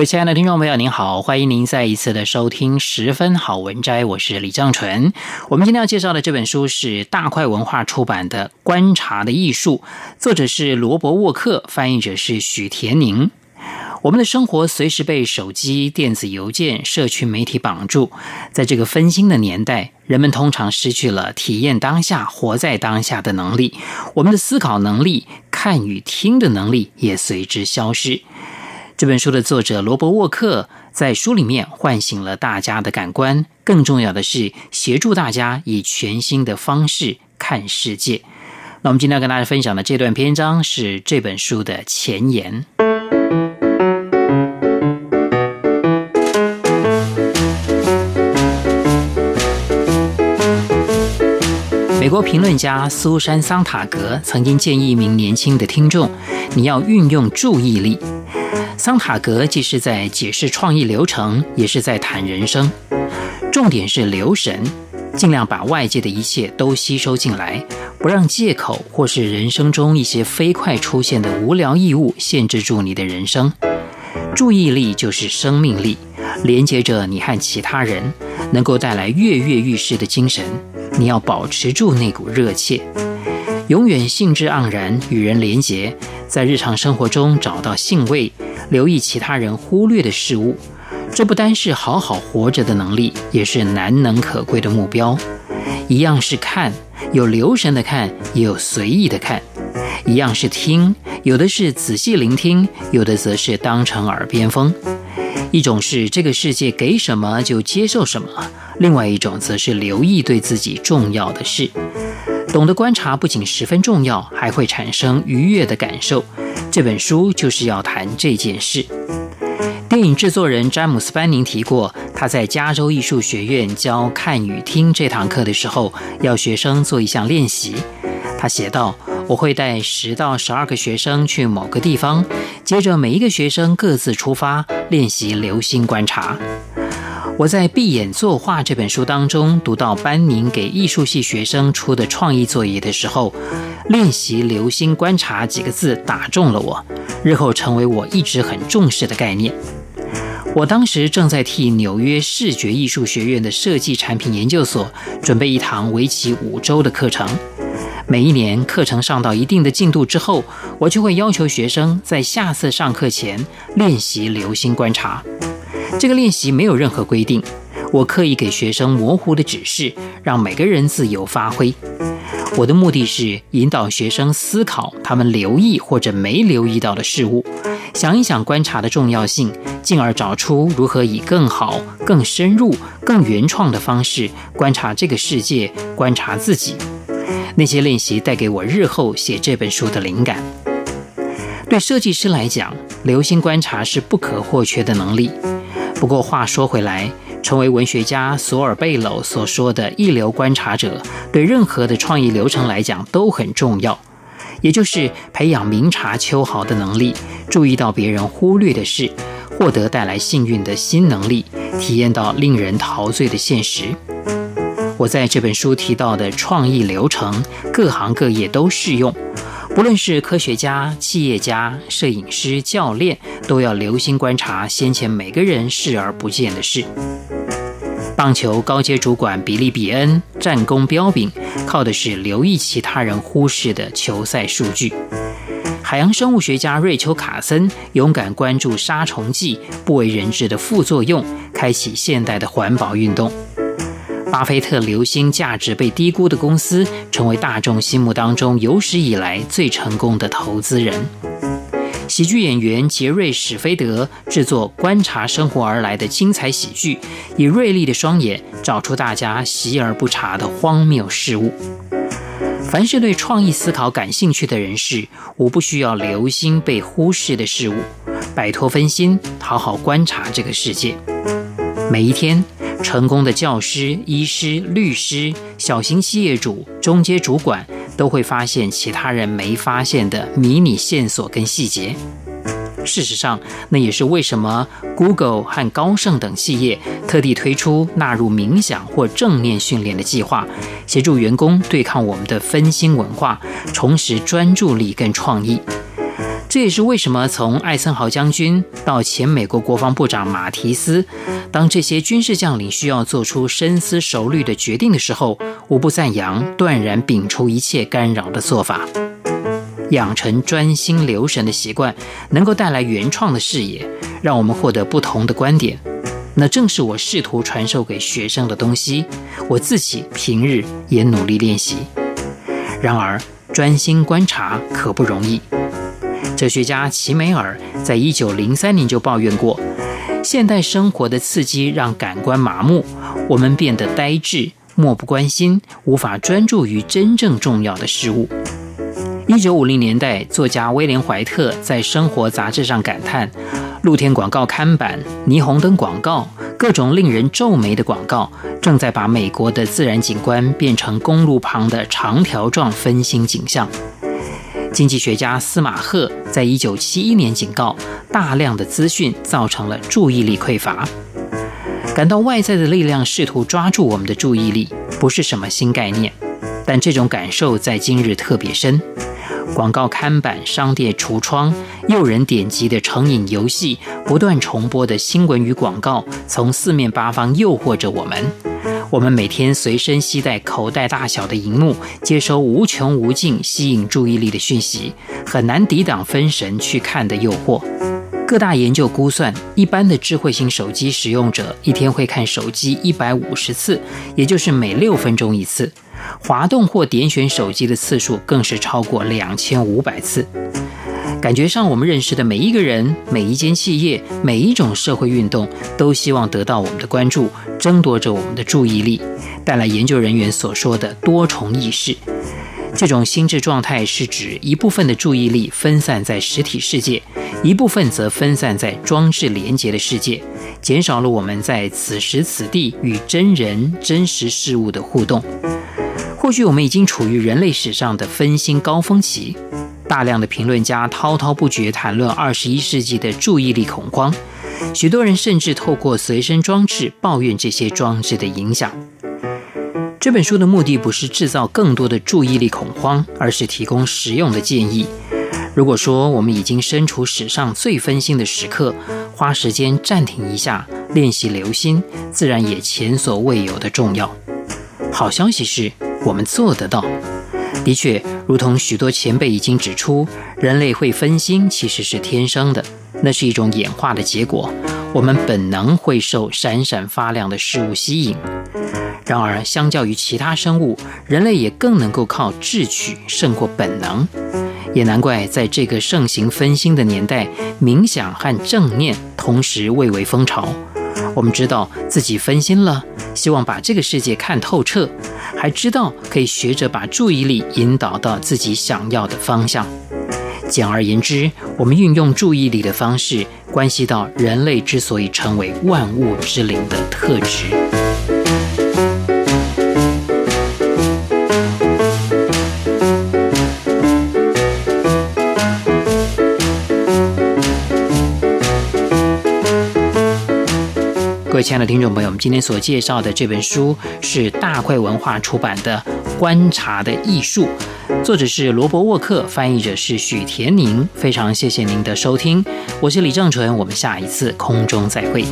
各位亲爱的听众朋友，您好，欢迎您再一次的收听十分好文摘，我是李正纯。我们今天要介绍的这本书是大块文化出版的《观察的艺术》，作者是罗伯沃克，翻译者是许田宁。我们的生活随时被手机、电子邮件、社群媒体绑住，在这个分心的年代，人们通常失去了体验当下、活在当下的能力，我们的思考能力、看与听的能力也随之消失。这本书的作者罗伯沃克在书里面唤醒了大家的感官，更重要的是协助大家以全新的方式看世界。那我们今天要跟大家分享的这段篇章是这本书的前言。美国评论家苏珊·桑塔格曾经建议一名年轻的听众：“你要运用注意力。”桑塔格既是在解释创意流程，也是在谈人生。重点是留神，尽量把外界的一切都吸收进来，不让借口或是人生中一些飞快出现的无聊异物限制住你的人生。注意力就是生命力，连接着你和其他人，能够带来跃跃欲试的精神。你要保持住那股热切，永远兴致盎然，与人连结，在日常生活中找到兴味。留意其他人忽略的事物，这不单是好好活着的能力，也是难能可贵的目标。一样是看，有留神的看，也有随意的看；一样是听，有的是仔细聆听，有的则是当成耳边风。一种是这个世界给什么就接受什么，另外一种则是留意对自己重要的事。懂得观察不仅十分重要，还会产生愉悦的感受。这本书就是要谈这件事。电影制作人詹姆斯·班宁提过，他在加州艺术学院教看与听这堂课的时候，要学生做一项练习。他写道：“我会带十到十二个学生去某个地方，接着每一个学生各自出发，练习留心观察。”我在《闭眼作画》这本书当中读到班宁给艺术系学生出的创意作业的时候，“练习留心观察”几个字打中了我，日后成为我一直很重视的概念。我当时正在替纽约视觉艺术学院的设计产品研究所准备一堂为期五周的课程。每一年课程上到一定的进度之后，我就会要求学生在下次上课前练习留心观察。这个练习没有任何规定，我刻意给学生模糊的指示，让每个人自由发挥。我的目的是引导学生思考他们留意或者没留意到的事物，想一想观察的重要性，进而找出如何以更好、更深入、更原创的方式观察这个世界，观察自己。那些练习带给我日后写这本书的灵感。对设计师来讲，留心观察是不可或缺的能力。不过话说回来，成为文学家索尔贝娄所说的一流观察者，对任何的创意流程来讲都很重要。也就是培养明察秋毫的能力，注意到别人忽略的事，获得带来幸运的新能力，体验到令人陶醉的现实。我在这本书提到的创意流程，各行各业都适用。不论是科学家、企业家、摄影师、教练，都要留心观察先前每个人视而不见的事。棒球高阶主管比利·比恩战功彪炳，靠的是留意其他人忽视的球赛数据。海洋生物学家瑞秋·卡森勇敢关注杀虫剂不为人知的副作用，开启现代的环保运动。巴菲特留心价值被低估的公司，成为大众心目当中有史以来最成功的投资人。喜剧演员杰瑞·史菲德制作观察生活而来的精彩喜剧，以锐利的双眼找出大家习而不察的荒谬事物。凡是对创意思考感兴趣的人士，无不需要留心被忽视的事物，摆脱分心，好好观察这个世界。每一天，成功的教师、医师、律师、小型企业主、中阶主管。都会发现其他人没发现的迷你线索跟细节。事实上，那也是为什么 Google 和高盛等企业特地推出纳入冥想或正念训练的计划，协助员工对抗我们的分心文化，重拾专注力跟创意。这也是为什么从艾森豪将军到前美国国防部长马提斯，当这些军事将领需要做出深思熟虑的决定的时候，无不赞扬断然摒除一切干扰的做法。养成专心留神的习惯，能够带来原创的视野，让我们获得不同的观点。那正是我试图传授给学生的东西，我自己平日也努力练习。然而，专心观察可不容易。哲学家齐美尔在一九零三年就抱怨过，现代生活的刺激让感官麻木，我们变得呆滞、漠不关心，无法专注于真正重要的事物。一九五零年代，作家威廉·怀特在《生活》杂志上感叹：露天广告看板、霓虹灯广告、各种令人皱眉的广告，正在把美国的自然景观变成公路旁的长条状分心景象。经济学家司马赫在一九七一年警告，大量的资讯造成了注意力匮乏。感到外在的力量试图抓住我们的注意力，不是什么新概念，但这种感受在今日特别深。广告看板、商店橱窗、诱人点击的成瘾游戏、不断重播的新闻与广告，从四面八方诱惑着我们。我们每天随身携带口袋大小的荧幕，接收无穷无尽吸引注意力的讯息，很难抵挡分神去看的诱惑。各大研究估算，一般的智慧型手机使用者一天会看手机一百五十次，也就是每六分钟一次。滑动或点选手机的次数更是超过两千五百次。感觉上，我们认识的每一个人、每一间企业、每一种社会运动，都希望得到我们的关注，争夺着我们的注意力，带来研究人员所说的多重意识。这种心智状态是指一部分的注意力分散在实体世界，一部分则分散在装置连接的世界，减少了我们在此时此地与真人真实事物的互动。或许我们已经处于人类史上的分心高峰期。大量的评论家滔滔不绝谈论二十一世纪的注意力恐慌，许多人甚至透过随身装置抱怨这些装置的影响。这本书的目的不是制造更多的注意力恐慌，而是提供实用的建议。如果说我们已经身处史上最分心的时刻，花时间暂停一下，练习留心，自然也前所未有的重要。好消息是，我们做得到。的确，如同许多前辈已经指出，人类会分心其实是天生的，那是一种演化的结果。我们本能会受闪闪发亮的事物吸引。然而，相较于其他生物，人类也更能够靠智取胜过本能。也难怪在这个盛行分心的年代，冥想和正念同时蔚为风潮。我们知道自己分心了，希望把这个世界看透彻。还知道可以学着把注意力引导到自己想要的方向。简而言之，我们运用注意力的方式，关系到人类之所以成为万物之灵的特质。各位亲爱的听众朋友，我们今天所介绍的这本书是大块文化出版的《观察的艺术》，作者是罗伯·沃克，翻译者是许田宁。非常谢谢您的收听，我是李正淳，我们下一次空中再会。